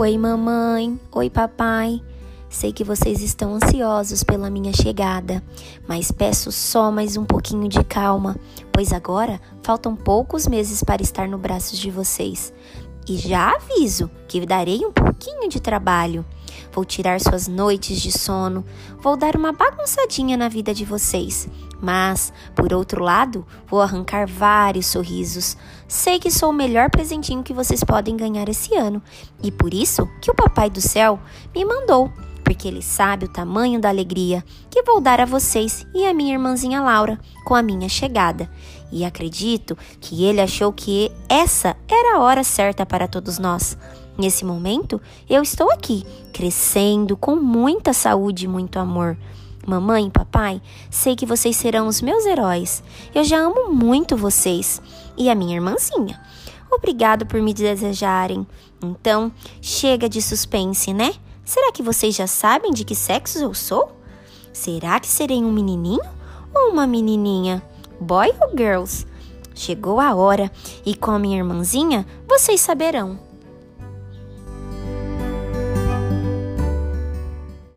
Oi, mamãe. Oi, papai. Sei que vocês estão ansiosos pela minha chegada, mas peço só mais um pouquinho de calma, pois agora faltam poucos meses para estar no braço de vocês. E já aviso que darei um pouquinho de trabalho. Vou tirar suas noites de sono, vou dar uma bagunçadinha na vida de vocês. Mas, por outro lado, vou arrancar vários sorrisos. Sei que sou o melhor presentinho que vocês podem ganhar esse ano, e por isso que o Papai do Céu me mandou, porque ele sabe o tamanho da alegria que vou dar a vocês e a minha irmãzinha Laura com a minha chegada. E acredito que ele achou que essa era a hora certa para todos nós. Nesse momento, eu estou aqui, crescendo com muita saúde e muito amor. Mamãe e papai, sei que vocês serão os meus heróis. Eu já amo muito vocês e a minha irmãzinha. Obrigado por me desejarem. Então, chega de suspense, né? Será que vocês já sabem de que sexo eu sou? Será que serei um menininho ou uma menininha? Boy ou girls? Chegou a hora e com a minha irmãzinha vocês saberão.